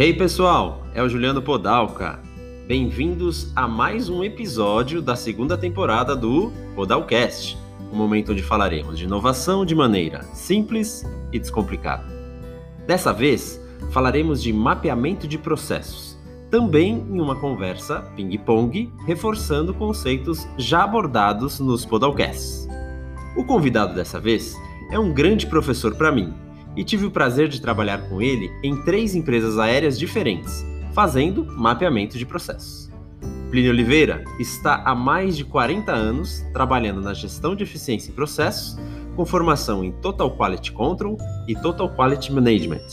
Hey pessoal, é o Juliano Podalca. Bem-vindos a mais um episódio da segunda temporada do Podalcast, um momento onde falaremos de inovação de maneira simples e descomplicada. Dessa vez, falaremos de mapeamento de processos, também em uma conversa ping-pong, reforçando conceitos já abordados nos Podalcasts. O convidado dessa vez é um grande professor para mim e tive o prazer de trabalhar com ele em três empresas aéreas diferentes, fazendo mapeamento de processos. Plínio Oliveira está há mais de 40 anos trabalhando na gestão de eficiência em processos, com formação em Total Quality Control e Total Quality Management.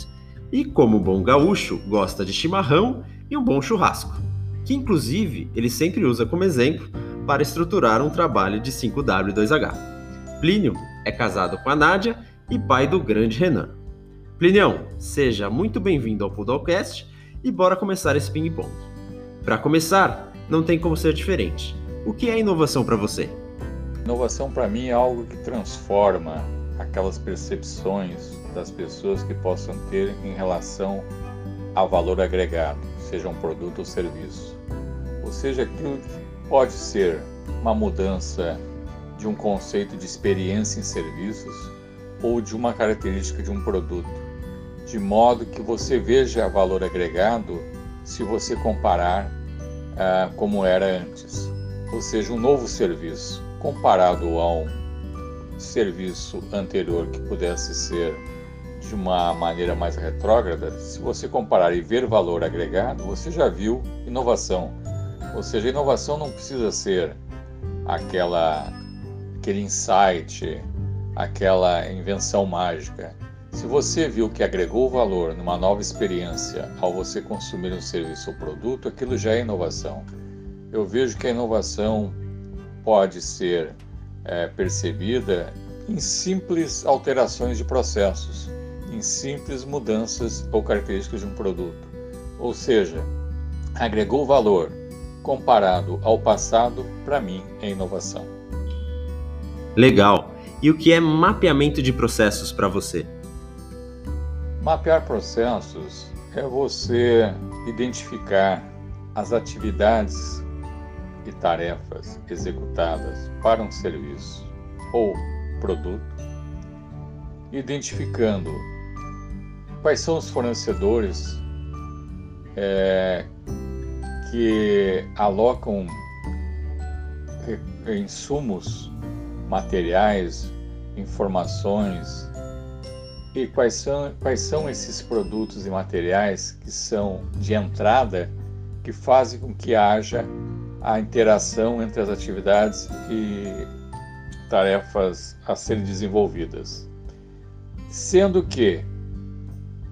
E como bom gaúcho, gosta de chimarrão e um bom churrasco, que inclusive ele sempre usa como exemplo para estruturar um trabalho de 5W2H. Plínio é casado com a Nádia e pai do grande Renan. Plinião, seja muito bem-vindo ao Poodlecast e bora começar esse ping-pong. Para começar, não tem como ser diferente. O que é inovação para você? Inovação para mim é algo que transforma aquelas percepções das pessoas que possam ter em relação ao valor agregado, seja um produto ou serviço. Ou seja, aquilo que pode ser uma mudança de um conceito de experiência em serviços ou de uma característica de um produto, de modo que você veja valor agregado se você comparar ah, como era antes. Ou seja, um novo serviço comparado a um serviço anterior que pudesse ser de uma maneira mais retrógrada, se você comparar e ver valor agregado, você já viu inovação. Ou seja, inovação não precisa ser aquela aquele insight, aquela invenção mágica. Se você viu que agregou valor numa nova experiência ao você consumir um serviço ou produto, aquilo já é inovação. Eu vejo que a inovação pode ser é, percebida em simples alterações de processos, em simples mudanças ou características de um produto. Ou seja, agregou valor comparado ao passado, para mim é inovação. Legal. E o que é mapeamento de processos para você? Mapear processos é você identificar as atividades e tarefas executadas para um serviço ou produto, identificando quais são os fornecedores é, que alocam insumos, materiais, informações e quais são, quais são esses produtos e materiais que são de entrada que fazem com que haja a interação entre as atividades e tarefas a serem desenvolvidas. Sendo que,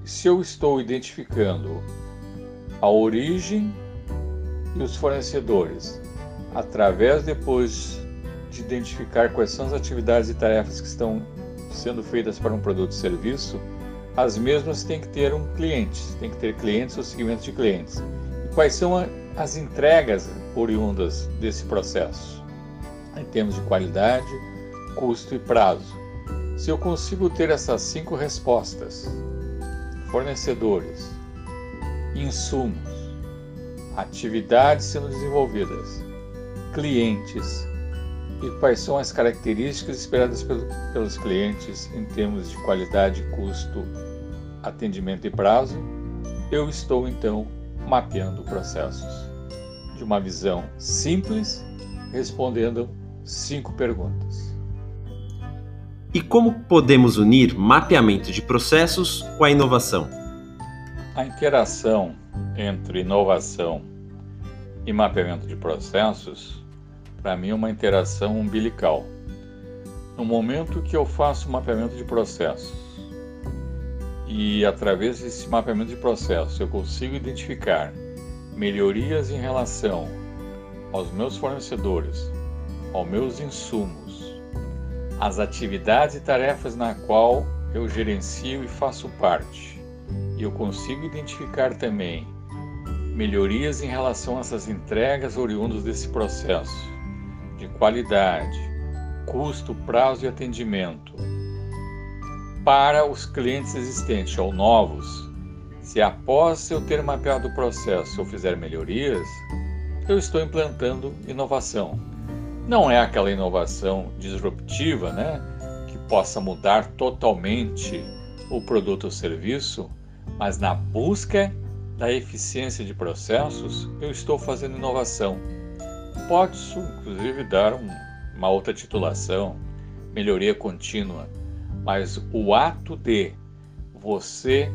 se eu estou identificando a origem e os fornecedores, através depois de identificar quais são as atividades e tarefas que estão sendo feitas para um produto ou serviço, as mesmas têm que ter um cliente, tem que ter clientes ou segmentos de clientes. E quais são as entregas oriundas desse processo, em termos de qualidade, custo e prazo. Se eu consigo ter essas cinco respostas, fornecedores, insumos, atividades sendo desenvolvidas, clientes e quais são as características esperadas pelo, pelos clientes em termos de qualidade, custo, atendimento e prazo, eu estou então mapeando processos de uma visão simples, respondendo cinco perguntas. E como podemos unir mapeamento de processos com a inovação? A interação entre inovação e mapeamento de processos para mim, é uma interação umbilical. No momento que eu faço mapeamento de processos e através desse mapeamento de processos eu consigo identificar melhorias em relação aos meus fornecedores, aos meus insumos, às atividades e tarefas na qual eu gerencio e faço parte. E eu consigo identificar também melhorias em relação a essas entregas oriundas desse processo de qualidade, custo, prazo e atendimento para os clientes existentes ou novos, Se após eu ter mapeado o processo eu fizer melhorias, eu estou implantando inovação. Não é aquela inovação disruptiva, né, que possa mudar totalmente o produto ou serviço, mas na busca da eficiência de processos, eu estou fazendo inovação. Pode, inclusive, dar um, uma outra titulação, melhoria contínua, mas o ato de você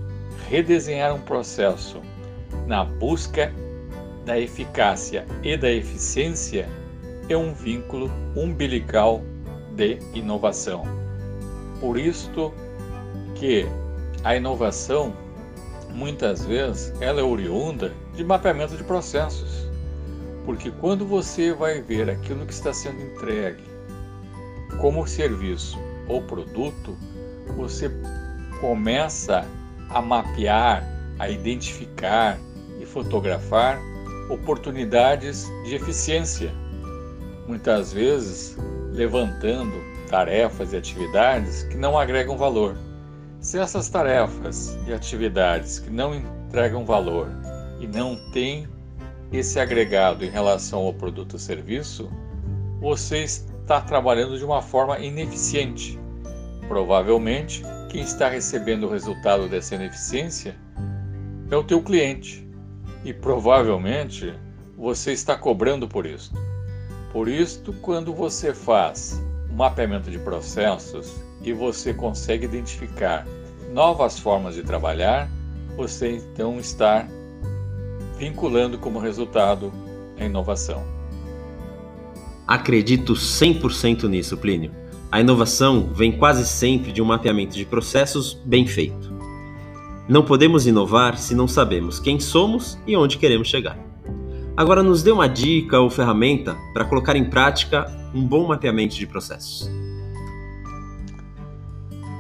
redesenhar um processo na busca da eficácia e da eficiência é um vínculo umbilical de inovação. Por isto que a inovação muitas vezes ela é oriunda de mapeamento de processos. Porque quando você vai ver aquilo que está sendo entregue como serviço ou produto, você começa a mapear, a identificar e fotografar oportunidades de eficiência. Muitas vezes levantando tarefas e atividades que não agregam valor. Se essas tarefas e atividades que não entregam valor e não têm esse agregado em relação ao produto ou serviço, você está trabalhando de uma forma ineficiente. Provavelmente, quem está recebendo o resultado dessa ineficiência é o teu cliente e provavelmente você está cobrando por isso. Por isso, quando você faz um mapeamento de processos e você consegue identificar novas formas de trabalhar, você então está vinculando como resultado a inovação. Acredito 100% nisso, Plínio. A inovação vem quase sempre de um mapeamento de processos bem feito. Não podemos inovar se não sabemos quem somos e onde queremos chegar. Agora, nos dê uma dica ou ferramenta para colocar em prática um bom mapeamento de processos.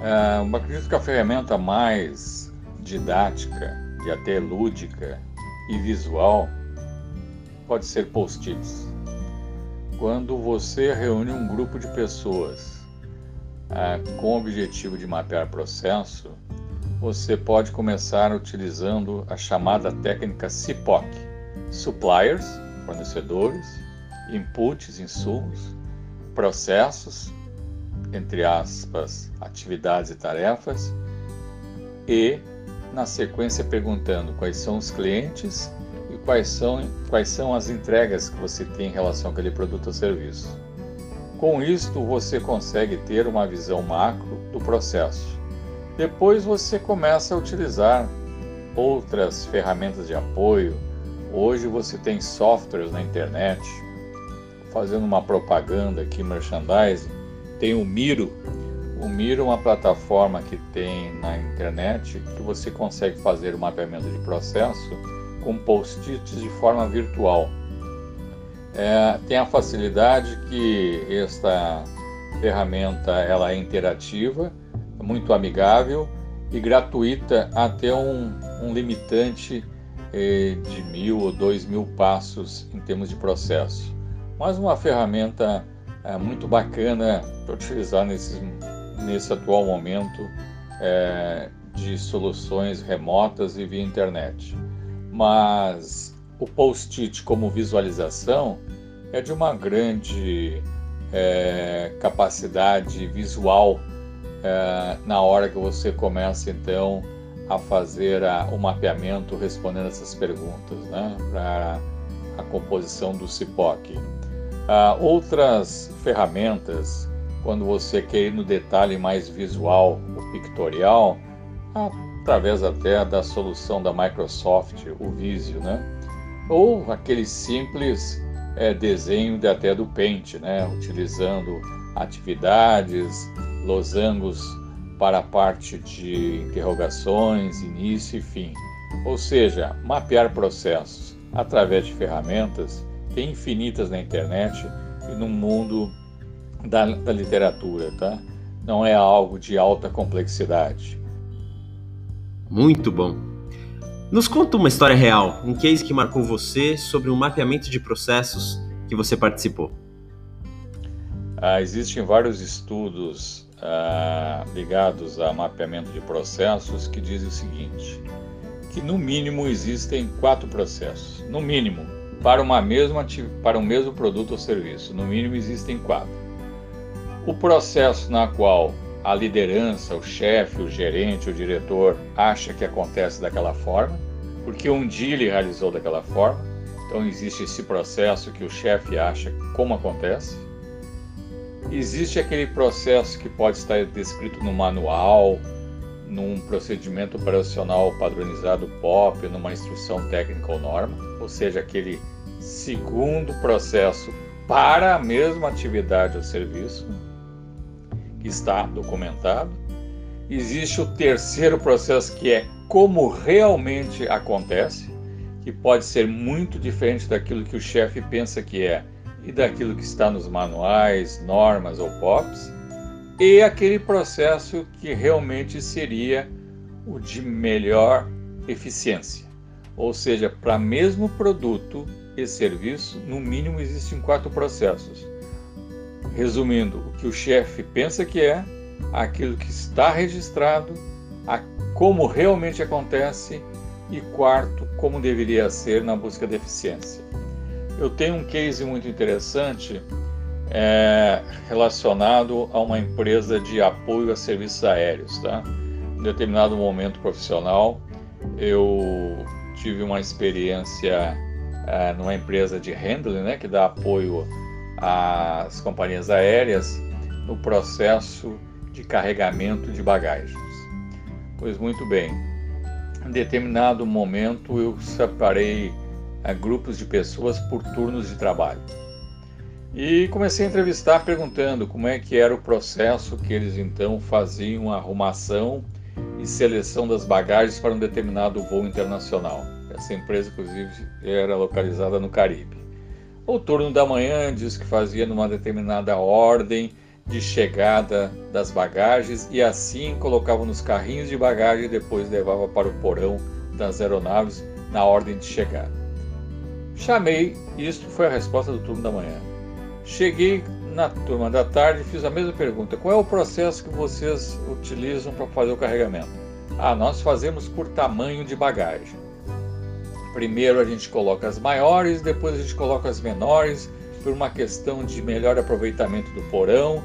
É, acredito que a ferramenta mais didática e até lúdica e visual pode ser post-its. Quando você reúne um grupo de pessoas é, com o objetivo de mapear processo, você pode começar utilizando a chamada técnica CIPOC: Suppliers, fornecedores, inputs, insumos, processos, entre aspas, atividades e tarefas, e na sequência perguntando quais são os clientes e quais são, quais são as entregas que você tem em relação àquele produto ou serviço. Com isto, você consegue ter uma visão macro do processo. Depois você começa a utilizar outras ferramentas de apoio. Hoje você tem softwares na internet, fazendo uma propaganda aqui, merchandising, tem o Miro. O Miro é uma plataforma que tem na internet que você consegue fazer o mapeamento de processo com post-its de forma virtual. É, tem a facilidade que esta ferramenta ela é interativa, muito amigável e gratuita até um, um limitante eh, de mil ou dois mil passos em termos de processo. Mas uma ferramenta é, muito bacana para utilizar nesse, nesse atual momento é, de soluções remotas e via internet. Mas o post-it como visualização é de uma grande é, capacidade visual é, na hora que você começa então a fazer a, o mapeamento respondendo essas perguntas né, para a composição do CIPOC. Uh, outras ferramentas, quando você quer ir no detalhe mais visual ou pictorial, através até da solução da Microsoft, o Visio, né? Ou aquele simples é, desenho de, até do Paint, né? Utilizando atividades, losangos para a parte de interrogações, início e fim. Ou seja, mapear processos através de ferramentas tem infinitas na internet e no mundo da, da literatura, tá? Não é algo de alta complexidade. Muito bom. Nos conta uma história real, um case que marcou você sobre um mapeamento de processos que você participou. Ah, existem vários estudos ah, ligados a mapeamento de processos que dizem o seguinte: que no mínimo existem quatro processos. No mínimo, para, uma mesma, para um mesmo produto ou serviço. No mínimo existem quatro. O processo na qual a liderança, o chefe, o gerente, o diretor acha que acontece daquela forma, porque um dia ele realizou daquela forma. Então existe esse processo que o chefe acha como acontece. Existe aquele processo que pode estar descrito no manual, num procedimento operacional padronizado POP, numa instrução técnica ou norma, ou seja, aquele segundo processo para a mesma atividade ou serviço que está documentado. Existe o terceiro processo que é como realmente acontece, que pode ser muito diferente daquilo que o chefe pensa que é e daquilo que está nos manuais, normas ou POPs e aquele processo que realmente seria o de melhor eficiência. Ou seja, para mesmo produto e serviço, no mínimo existem quatro processos. Resumindo, o que o chefe pensa que é, aquilo que está registrado, a como realmente acontece e quarto, como deveria ser na busca de eficiência. Eu tenho um case muito interessante é, relacionado a uma empresa de apoio a serviços aéreos. Tá? Em determinado momento profissional, eu tive uma experiência é, numa empresa de handling, né, que dá apoio às companhias aéreas no processo de carregamento de bagagens. Pois muito bem, em determinado momento eu separei é, grupos de pessoas por turnos de trabalho. E comecei a entrevistar perguntando como é que era o processo que eles então faziam a arrumação e seleção das bagagens para um determinado voo internacional. Essa empresa, inclusive, era localizada no Caribe. O turno da manhã diz que fazia numa determinada ordem de chegada das bagagens e assim colocava nos carrinhos de bagagem e depois levava para o porão das aeronaves na ordem de chegada. Chamei, isto foi a resposta do turno da manhã. Cheguei na turma da tarde e fiz a mesma pergunta: qual é o processo que vocês utilizam para fazer o carregamento? Ah, nós fazemos por tamanho de bagagem. Primeiro a gente coloca as maiores, depois a gente coloca as menores, por uma questão de melhor aproveitamento do porão,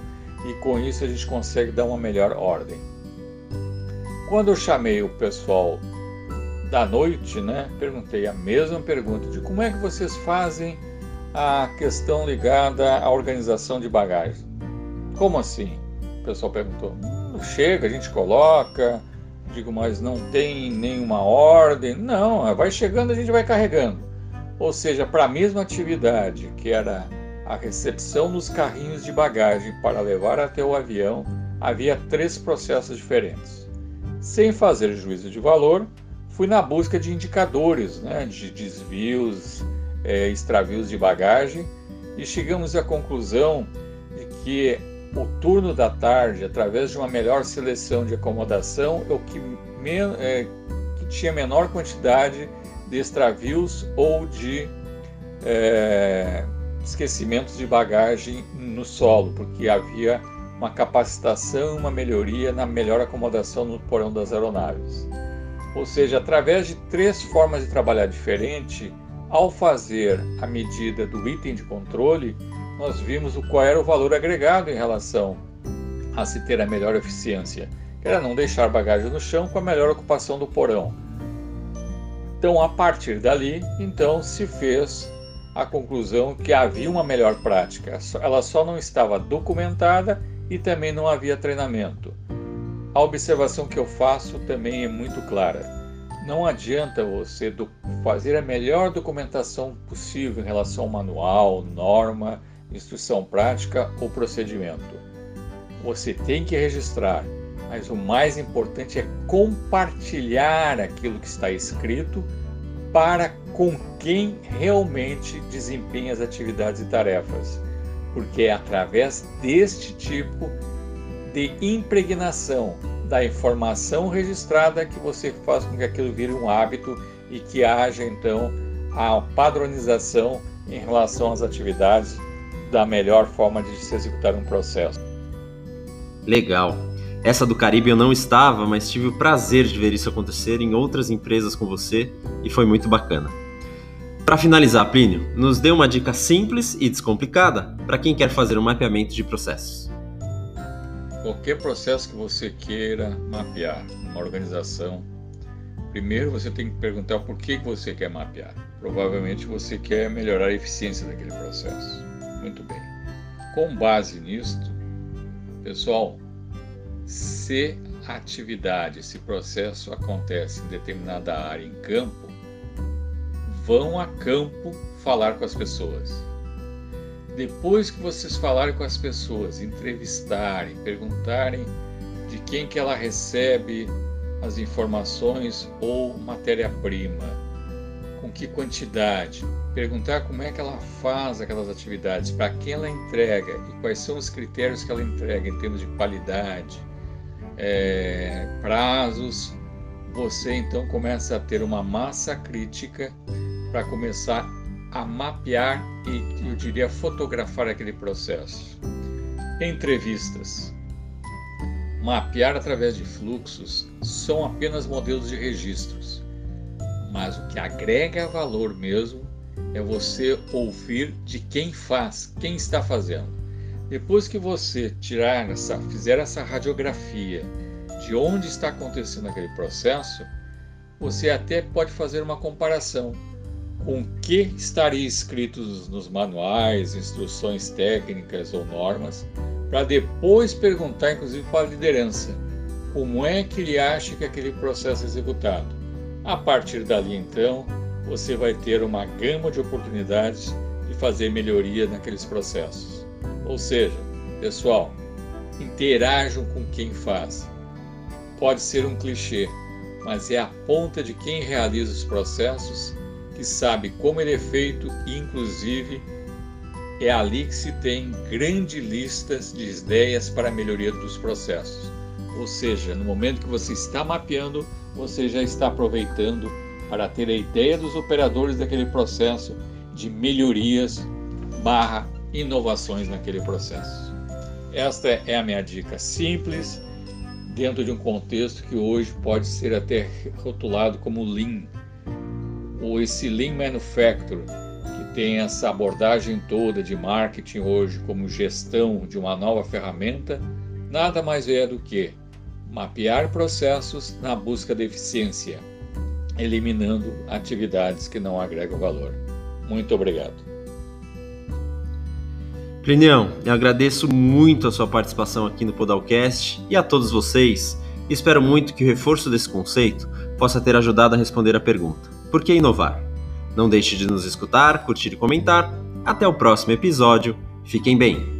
e com isso a gente consegue dar uma melhor ordem. Quando eu chamei o pessoal da noite, né, perguntei a mesma pergunta de como é que vocês fazem a questão ligada à organização de bagagem. Como assim? O pessoal perguntou. Hum, chega, a gente coloca. Digo, mas não tem nenhuma ordem. Não, vai chegando, a gente vai carregando. Ou seja, para a mesma atividade, que era a recepção nos carrinhos de bagagem para levar até o avião, havia três processos diferentes. Sem fazer juízo de valor, fui na busca de indicadores, né, de desvios, é, extravios de bagagem e chegamos à conclusão de que o turno da tarde, através de uma melhor seleção de acomodação, é o que, é, que tinha menor quantidade de extravios ou de é, esquecimentos de bagagem no solo, porque havia uma capacitação, uma melhoria na melhor acomodação no porão das aeronaves. Ou seja, através de três formas de trabalhar diferente, ao fazer a medida do item de controle, nós vimos qual era o valor agregado em relação a se ter a melhor eficiência, que era não deixar bagagem no chão com a melhor ocupação do porão. Então, a partir dali, então se fez a conclusão que havia uma melhor prática. Ela só não estava documentada e também não havia treinamento. A observação que eu faço também é muito clara não adianta você fazer a melhor documentação possível em relação ao manual, norma, instrução prática ou procedimento. Você tem que registrar, mas o mais importante é compartilhar aquilo que está escrito para com quem realmente desempenha as atividades e tarefas, porque é através deste tipo de impregnação da informação registrada que você faz com que aquilo vire um hábito e que haja então a padronização em relação às atividades da melhor forma de se executar um processo. Legal. Essa do Caribe eu não estava, mas tive o prazer de ver isso acontecer em outras empresas com você e foi muito bacana. Para finalizar, Plínio, nos dê uma dica simples e descomplicada para quem quer fazer um mapeamento de processos. Qualquer processo que você queira mapear, uma organização, primeiro você tem que perguntar por que você quer mapear. Provavelmente você quer melhorar a eficiência daquele processo. Muito bem. Com base nisto, pessoal, se a atividade, esse processo acontece em determinada área em campo, vão a campo falar com as pessoas. Depois que vocês falarem com as pessoas, entrevistarem, perguntarem de quem que ela recebe as informações ou matéria-prima, com que quantidade, perguntar como é que ela faz aquelas atividades, para quem ela entrega e quais são os critérios que ela entrega em termos de qualidade, é, prazos, você então começa a ter uma massa crítica para começar a mapear e, eu diria, fotografar aquele processo. Entrevistas. Mapear através de fluxos são apenas modelos de registros, mas o que agrega valor mesmo é você ouvir de quem faz, quem está fazendo. Depois que você tirar essa, fizer essa radiografia de onde está acontecendo aquele processo, você até pode fazer uma comparação com o que estaria escrito nos manuais, instruções técnicas ou normas, para depois perguntar, inclusive, para a liderança, como é que ele acha que aquele processo é executado. A partir dali, então, você vai ter uma gama de oportunidades de fazer melhoria naqueles processos. Ou seja, pessoal, interajam com quem faz. Pode ser um clichê, mas é a ponta de quem realiza os processos que sabe como ele é feito e, inclusive, é ali que se tem grandes listas de ideias para a melhoria dos processos. Ou seja, no momento que você está mapeando, você já está aproveitando para ter a ideia dos operadores daquele processo de melhorias barra inovações naquele processo. Esta é a minha dica simples, dentro de um contexto que hoje pode ser até rotulado como Lean, ou esse Lean Manufacturing, que tem essa abordagem toda de marketing hoje como gestão de uma nova ferramenta, nada mais é do que mapear processos na busca de eficiência, eliminando atividades que não agregam valor. Muito obrigado. Plinião, eu agradeço muito a sua participação aqui no Podalcast e a todos vocês. Espero muito que o reforço desse conceito possa ter ajudado a responder a pergunta por que inovar? Não deixe de nos escutar, curtir e comentar. Até o próximo episódio. Fiquem bem!